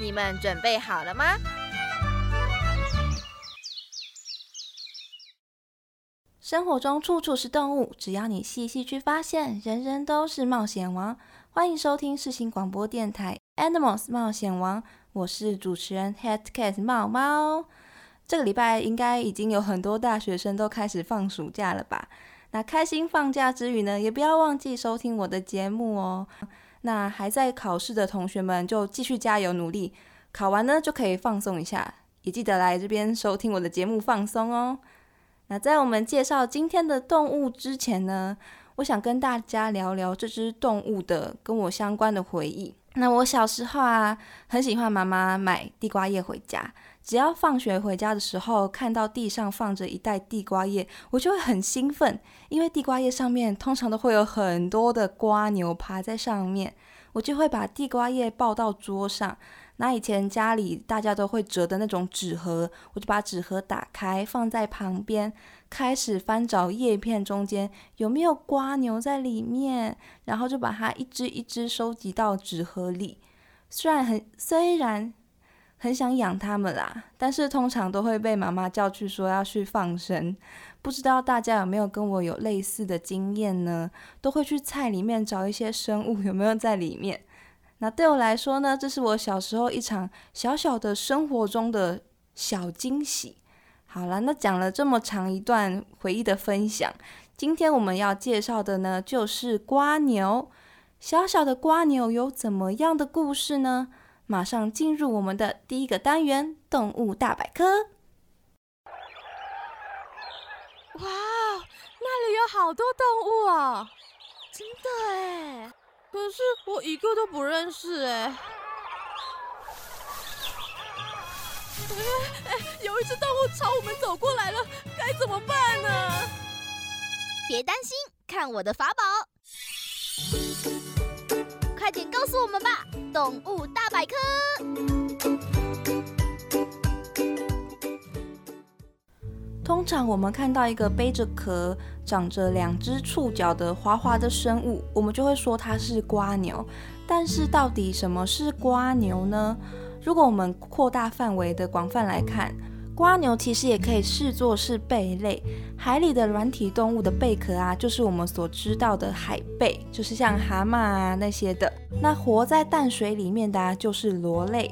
你们准备好了吗？生活中处处是动物，只要你细细去发现，人人都是冒险王。欢迎收听世新广播电台《Animals 冒险王》，我是主持人 Head Cat 猫猫。这个礼拜应该已经有很多大学生都开始放暑假了吧？那开心放假之余呢，也不要忘记收听我的节目哦。那还在考试的同学们就继续加油努力，考完呢就可以放松一下，也记得来这边收听我的节目放松哦。那在我们介绍今天的动物之前呢，我想跟大家聊聊这只动物的跟我相关的回忆。那我小时候啊，很喜欢妈妈买地瓜叶回家。只要放学回家的时候，看到地上放着一袋地瓜叶，我就会很兴奋，因为地瓜叶上面通常都会有很多的瓜牛爬在上面，我就会把地瓜叶抱到桌上。那以前家里大家都会折的那种纸盒，我就把纸盒打开放在旁边，开始翻找叶片中间有没有瓜牛在里面，然后就把它一只一只收集到纸盒里。虽然很虽然。很想养它们啦，但是通常都会被妈妈叫去说要去放生。不知道大家有没有跟我有类似的经验呢？都会去菜里面找一些生物有没有在里面。那对我来说呢，这是我小时候一场小小的生活中的小惊喜。好了，那讲了这么长一段回忆的分享，今天我们要介绍的呢，就是瓜牛。小小的瓜牛有怎么样的故事呢？马上进入我们的第一个单元——动物大百科。哇，那里有好多动物哦！真的哎，可是我一个都不认识哎。哎，有一只动物朝我们走过来了，该怎么办呢？别担心，看我的法宝！快点告诉我们吧！动物大百科。通常我们看到一个背着壳、长着两只触角的滑滑的生物，我们就会说它是瓜牛。但是到底什么是瓜牛呢？如果我们扩大范围的广泛来看，瓜牛其实也可以视作是贝类，海里的软体动物的贝壳啊，就是我们所知道的海贝，就是像蛤蟆啊那些的。那活在淡水里面的啊，就是螺类。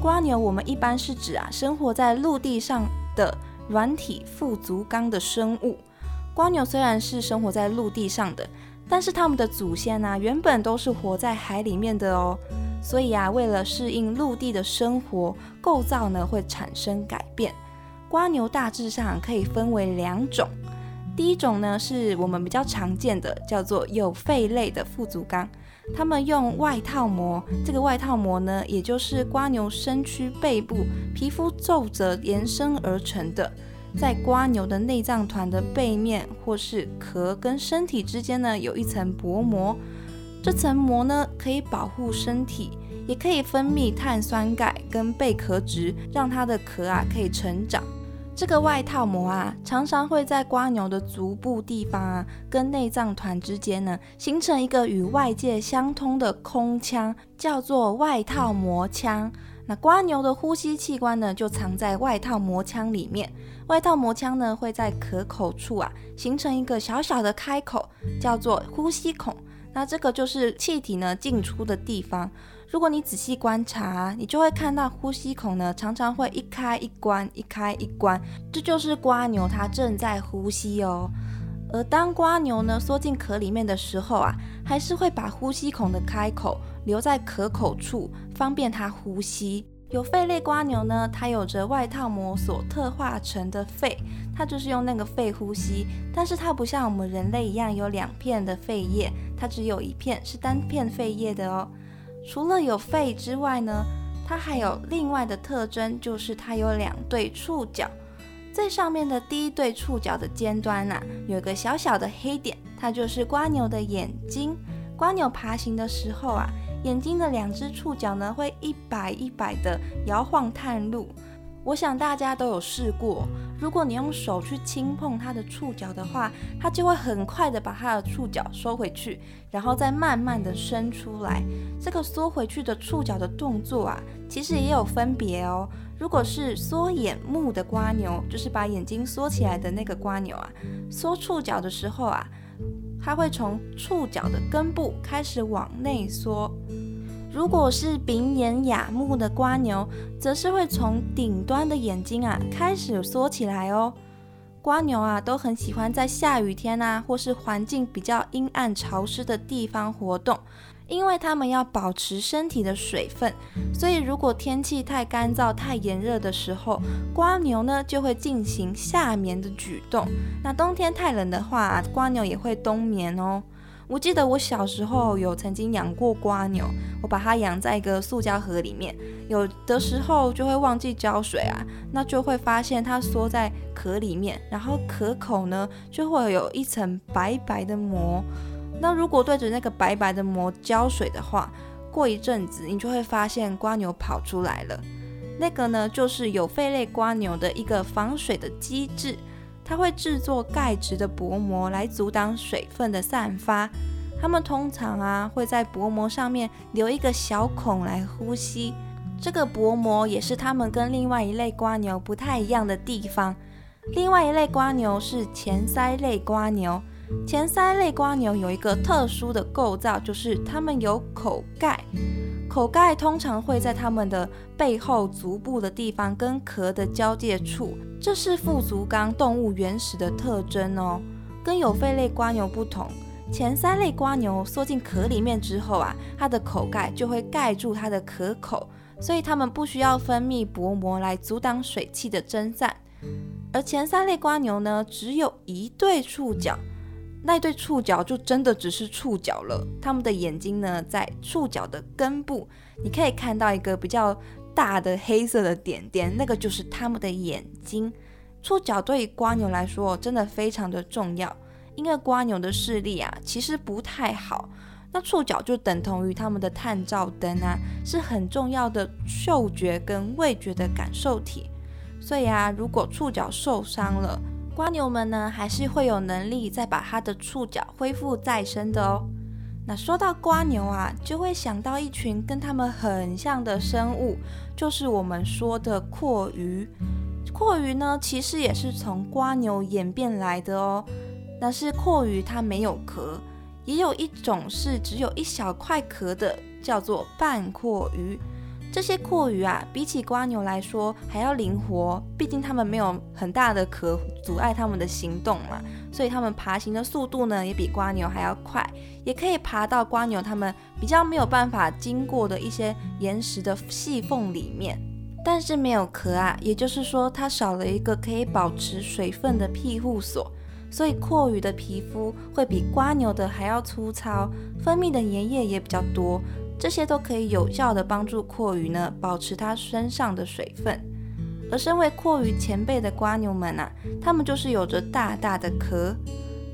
瓜牛我们一般是指啊，生活在陆地上的软体腹足纲的生物。瓜牛虽然是生活在陆地上的，但是它们的祖先呢，原本都是活在海里面的哦。所以啊，为了适应陆地的生活，构造呢会产生改变。瓜牛大致上可以分为两种，第一种呢是我们比较常见的，叫做有肺类的腹足纲，它们用外套膜，这个外套膜呢，也就是瓜牛身躯背部皮肤皱褶延伸而成的，在瓜牛的内脏团的背面或是壳跟身体之间呢，有一层薄膜，这层膜呢可以保护身体。也可以分泌碳酸钙跟贝壳质，让它的壳啊可以成长。这个外套膜啊，常常会在瓜牛的足部地方啊，跟内脏团之间呢，形成一个与外界相通的空腔，叫做外套膜腔。那瓜牛的呼吸器官呢，就藏在外套膜腔里面。外套膜腔呢，会在壳口处啊，形成一个小小的开口，叫做呼吸孔。那这个就是气体呢进出的地方。如果你仔细观察，你就会看到呼吸孔呢，常常会一开一关，一开一关，这就是瓜牛它正在呼吸哦。而当瓜牛呢缩进壳里面的时候啊，还是会把呼吸孔的开口留在壳口处，方便它呼吸。有肺类瓜牛呢，它有着外套膜所特化成的肺，它就是用那个肺呼吸，但是它不像我们人类一样有两片的肺叶，它只有一片是单片肺叶的哦。除了有肺之外呢，它还有另外的特征，就是它有两对触角。最上面的第一对触角的尖端呐，有个小小的黑点，它就是瓜牛的眼睛。瓜牛爬行的时候啊，眼睛的两只触角呢，会一摆一摆的摇晃探路。我想大家都有试过，如果你用手去轻碰它的触角的话，它就会很快的把它的触角收回去，然后再慢慢的伸出来。这个缩回去的触角的动作啊，其实也有分别哦。如果是缩眼目的瓜牛，就是把眼睛缩起来的那个瓜牛啊，缩触角的时候啊，它会从触角的根部开始往内缩。如果是鼻眼哑目的瓜牛，则是会从顶端的眼睛啊开始缩起来哦。瓜牛啊都很喜欢在下雨天啊，或是环境比较阴暗潮湿的地方活动，因为它们要保持身体的水分。所以如果天气太干燥、太炎热的时候，瓜牛呢就会进行夏眠的举动。那冬天太冷的话，瓜牛也会冬眠哦。我记得我小时候有曾经养过瓜牛，我把它养在一个塑胶盒里面，有的时候就会忘记浇水啊，那就会发现它缩在壳里面，然后壳口呢就会有一层白白的膜。那如果对着那个白白的膜浇水的话，过一阵子你就会发现瓜牛跑出来了。那个呢就是有肺类瓜牛的一个防水的机制。它会制作钙质的薄膜来阻挡水分的散发。它们通常啊会在薄膜上面留一个小孔来呼吸。这个薄膜也是它们跟另外一类瓜牛不太一样的地方。另外一类瓜牛是前鳃类瓜牛。前鳃类瓜牛有一个特殊的构造，就是它们有口盖。口盖通常会在它们的背后足部的地方跟壳的交界处，这是腹足纲动物原始的特征哦。跟有肺类瓜牛不同，前三类瓜牛缩进壳里面之后啊，它的口盖就会盖住它的壳口，所以它们不需要分泌薄膜来阻挡水汽的蒸散。而前三类瓜牛呢，只有一对触角。那对触角就真的只是触角了。它们的眼睛呢，在触角的根部，你可以看到一个比较大的黑色的点点，那个就是它们的眼睛。触角对于瓜牛来说真的非常的重要，因为瓜牛的视力啊其实不太好，那触角就等同于它们的探照灯啊，是很重要的嗅觉跟味觉的感受体。所以啊，如果触角受伤了，瓜牛们呢，还是会有能力再把它的触角恢复再生的哦。那说到瓜牛啊，就会想到一群跟它们很像的生物，就是我们说的阔鱼。阔鱼呢，其实也是从瓜牛演变来的哦。但是阔鱼它没有壳，也有一种是只有一小块壳的，叫做半阔鱼。这些阔鱼啊，比起瓜牛来说还要灵活，毕竟它们没有很大的壳阻碍它们的行动嘛，所以它们爬行的速度呢也比瓜牛还要快，也可以爬到瓜牛它们比较没有办法经过的一些岩石的细缝里面。但是没有壳啊，也就是说它少了一个可以保持水分的庇护所，所以阔鱼的皮肤会比瓜牛的还要粗糙，分泌的粘液也比较多。这些都可以有效的帮助阔鱼呢保持它身上的水分，而身为阔鱼前辈的瓜牛们啊，它们就是有着大大的壳。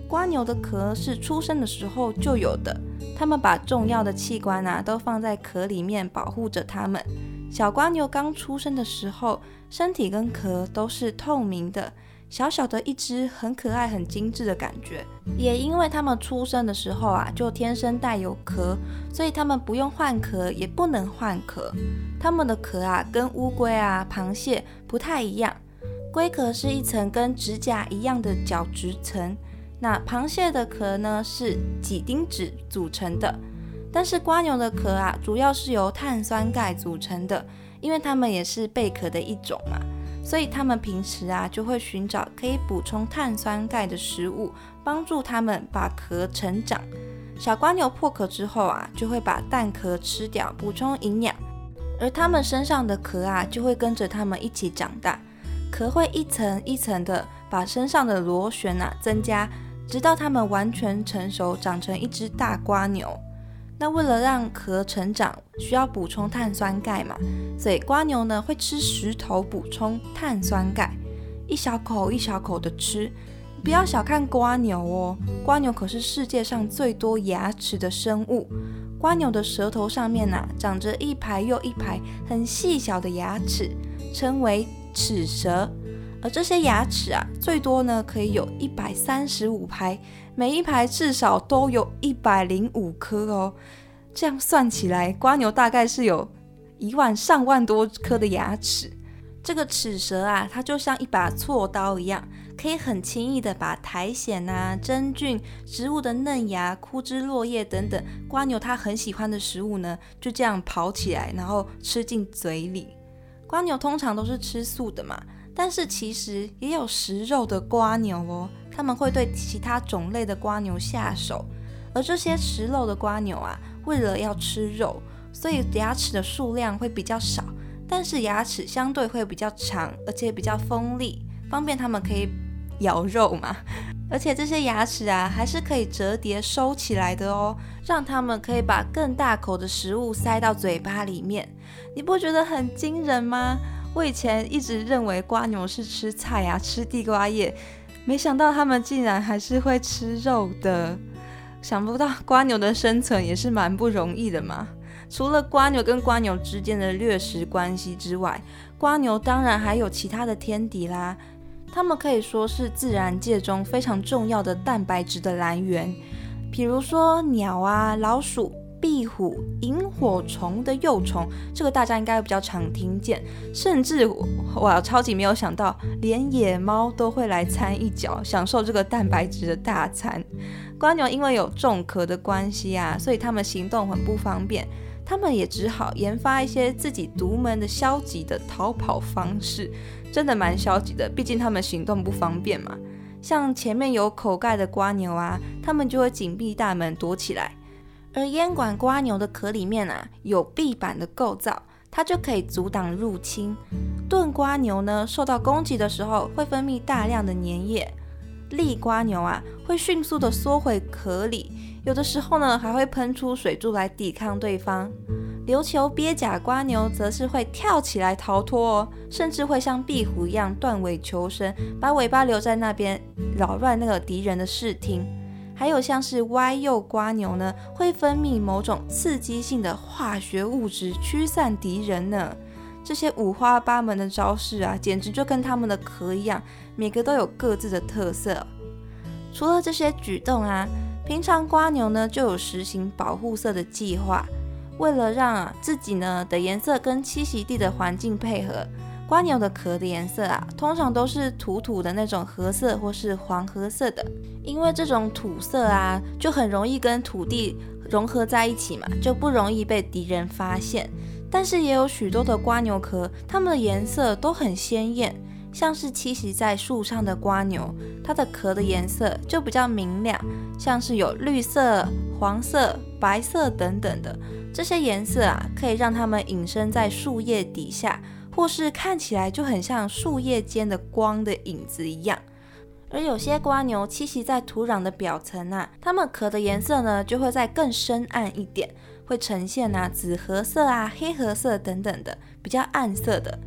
瓜牛的壳是出生的时候就有的，它们把重要的器官啊都放在壳里面保护着它们。小瓜牛刚出生的时候，身体跟壳都是透明的。小小的一只，很可爱、很精致的感觉。也因为它们出生的时候啊，就天生带有壳，所以它们不用换壳，也不能换壳。它们的壳啊，跟乌龟啊、螃蟹不太一样。龟壳是一层跟指甲一样的角质层，那螃蟹的壳呢是几丁质组成的。但是瓜牛的壳啊，主要是由碳酸钙组成的，因为它们也是贝壳的一种嘛。所以它们平时啊就会寻找可以补充碳酸钙的食物，帮助它们把壳成长。小瓜牛破壳之后啊，就会把蛋壳吃掉，补充营养。而它们身上的壳啊，就会跟着它们一起长大。壳会一层一层的把身上的螺旋啊增加，直到它们完全成熟，长成一只大瓜牛。那为了让壳成长，需要补充碳酸钙嘛，所以瓜牛呢会吃石头补充碳酸钙，一小口一小口的吃。不要小看瓜牛哦，瓜牛可是世界上最多牙齿的生物。瓜牛的舌头上面呐，长着一排又一排很细小的牙齿，称为齿舌。而这些牙齿啊，最多呢可以有一百三十五排，每一排至少都有一百零五颗哦。这样算起来，瓜牛大概是有一万上万多颗的牙齿。这个齿舌啊，它就像一把锉刀一样。可以很轻易的把苔藓啊、真菌、植物的嫩芽、枯枝落叶等等，瓜牛它很喜欢的食物呢，就这样刨起来，然后吃进嘴里。瓜牛通常都是吃素的嘛，但是其实也有食肉的瓜牛哦，他们会对其他种类的瓜牛下手。而这些食肉的瓜牛啊，为了要吃肉，所以牙齿的数量会比较少，但是牙齿相对会比较长，而且比较锋利，方便他们可以。咬肉嘛，而且这些牙齿啊，还是可以折叠收起来的哦，让他们可以把更大口的食物塞到嘴巴里面。你不觉得很惊人吗？我以前一直认为瓜牛是吃菜啊，吃地瓜叶，没想到他们竟然还是会吃肉的。想不到瓜牛的生存也是蛮不容易的嘛。除了瓜牛跟瓜牛之间的掠食关系之外，瓜牛当然还有其他的天敌啦。它们可以说是自然界中非常重要的蛋白质的来源，比如说鸟啊、老鼠、壁虎、萤火虫的幼虫，这个大家应该比较常听见。甚至我超级没有想到，连野猫都会来掺一脚，享受这个蛋白质的大餐。瓜牛因为有重壳的关系啊，所以它们行动很不方便，它们也只好研发一些自己独门的消极的逃跑方式。真的蛮消极的，毕竟它们行动不方便嘛。像前面有口盖的瓜牛啊，它们就会紧闭大门躲起来。而烟管瓜牛的壳里面啊，有壁板的构造，它就可以阻挡入侵。盾瓜牛呢，受到攻击的时候会分泌大量的粘液。利瓜牛啊，会迅速的缩回壳里，有的时候呢，还会喷出水柱来抵抗对方。琉球鳖甲瓜牛则是会跳起来逃脱哦，甚至会像壁虎一样断尾求生，把尾巴留在那边扰乱那个敌人的视听。还有像是歪右瓜牛呢，会分泌某种刺激性的化学物质驱散敌人呢。这些五花八门的招式啊，简直就跟他们的壳一样，每个都有各自的特色。除了这些举动啊，平常瓜牛呢就有实行保护色的计划。为了让啊自己呢的颜色跟栖息地的环境配合，瓜牛的壳的颜色啊，通常都是土土的那种褐色或是黄褐色的，因为这种土色啊，就很容易跟土地融合在一起嘛，就不容易被敌人发现。但是也有许多的瓜牛壳，它们的颜色都很鲜艳，像是栖息在树上的瓜牛，它的壳的颜色就比较明亮，像是有绿色、黄色、白色等等的。这些颜色啊，可以让它们隐身在树叶底下，或是看起来就很像树叶间的光的影子一样。而有些瓜牛栖息在土壤的表层啊，它们壳的颜色呢就会在更深暗一点，会呈现啊紫褐色啊、黑褐色等等的比较暗色的。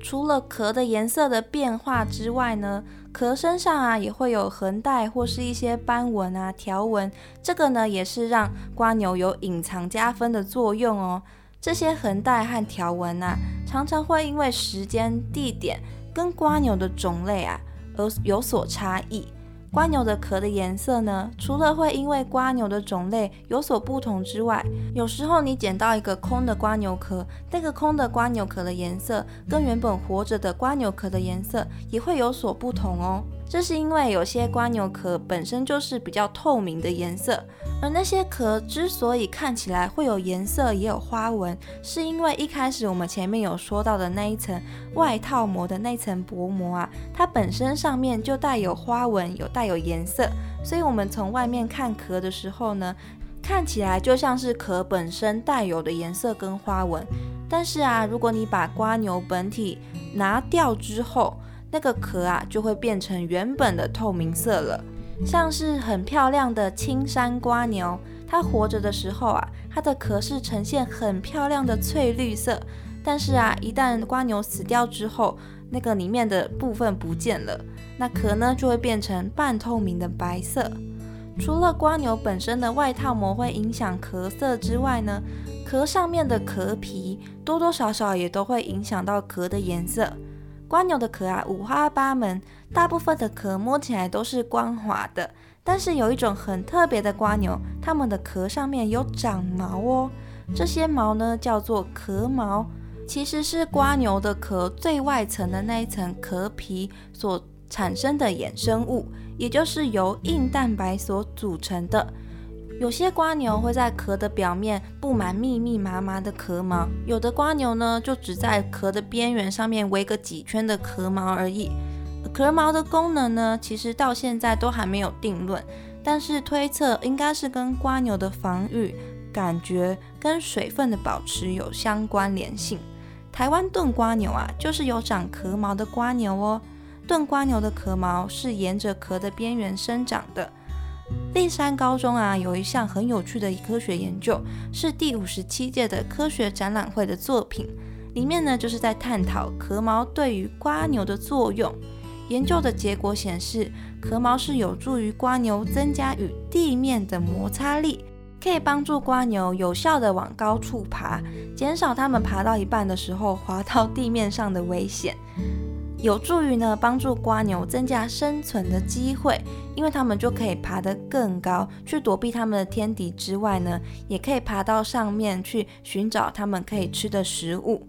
除了壳的颜色的变化之外呢，壳身上啊也会有横带或是一些斑纹啊条纹，这个呢也是让瓜牛有隐藏加分的作用哦。这些横带和条纹啊，常常会因为时间、地点跟瓜牛的种类啊而有所差异。瓜牛的壳的颜色呢，除了会因为瓜牛的种类有所不同之外，有时候你捡到一个空的瓜牛壳，那个空的瓜牛壳的颜色跟原本活着的瓜牛壳的颜色也会有所不同哦。这是因为有些瓜牛壳本身就是比较透明的颜色，而那些壳之所以看起来会有颜色也有花纹，是因为一开始我们前面有说到的那一层外套膜的那层薄膜啊，它本身上面就带有花纹，有带有颜色，所以我们从外面看壳的时候呢，看起来就像是壳本身带有的颜色跟花纹。但是啊，如果你把瓜牛本体拿掉之后，那个壳啊，就会变成原本的透明色了，像是很漂亮的青山瓜牛，它活着的时候啊，它的壳是呈现很漂亮的翠绿色，但是啊，一旦瓜牛死掉之后，那个里面的部分不见了，那壳呢就会变成半透明的白色。除了瓜牛本身的外套膜会影响壳色之外呢，壳上面的壳皮多多少少也都会影响到壳的颜色。瓜牛的壳啊五花八门，大部分的壳摸起来都是光滑的。但是有一种很特别的瓜牛，它们的壳上面有长毛哦。这些毛呢叫做壳毛，其实是瓜牛的壳最外层的那一层壳皮所产生的衍生物，也就是由硬蛋白所组成的。有些瓜牛会在壳的表面布满密密麻麻的壳毛，有的瓜牛呢就只在壳的边缘上面围个几圈的壳毛而已。壳毛的功能呢，其实到现在都还没有定论，但是推测应该是跟瓜牛的防御、感觉跟水分的保持有相关联性。台湾炖瓜牛啊，就是有长壳毛的瓜牛哦。炖瓜牛的壳毛是沿着壳的边缘生长的。立山高中啊，有一项很有趣的科学研究，是第五十七届的科学展览会的作品，里面呢就是在探讨壳毛对于瓜牛的作用。研究的结果显示，壳毛是有助于瓜牛增加与地面的摩擦力，可以帮助瓜牛有效的往高处爬，减少它们爬到一半的时候滑到地面上的危险。有助于呢帮助瓜牛增加生存的机会，因为它们就可以爬得更高，去躲避它们的天敌之外呢，也可以爬到上面去寻找它们可以吃的食物。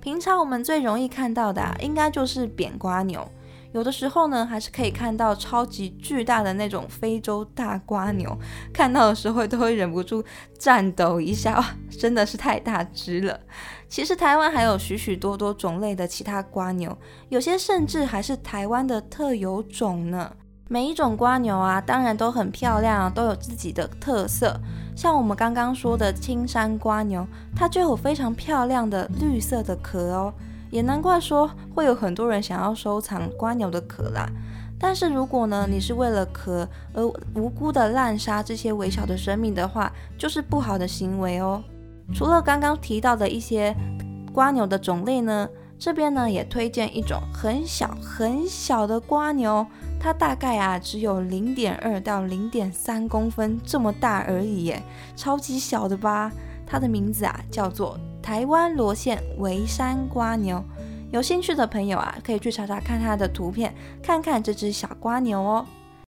平常我们最容易看到的，啊应该就是扁瓜牛。有的时候呢，还是可以看到超级巨大的那种非洲大瓜牛，看到的时候都会忍不住颤抖一下，真的是太大只了。其实台湾还有许许多多种类的其他瓜牛，有些甚至还是台湾的特有种呢。每一种瓜牛啊，当然都很漂亮，都有自己的特色。像我们刚刚说的青山瓜牛，它就有非常漂亮的绿色的壳哦。也难怪说会有很多人想要收藏瓜牛的壳啦。但是如果呢，你是为了壳而无辜的滥杀这些微小的生命的话，就是不好的行为哦。除了刚刚提到的一些瓜牛的种类呢，这边呢也推荐一种很小很小的瓜牛，它大概啊只有零点二到零点三公分这么大而已耶，超级小的吧？它的名字啊叫做。台湾罗县围山瓜牛，有兴趣的朋友啊，可以去查查看它的图片，看看这只小瓜牛哦。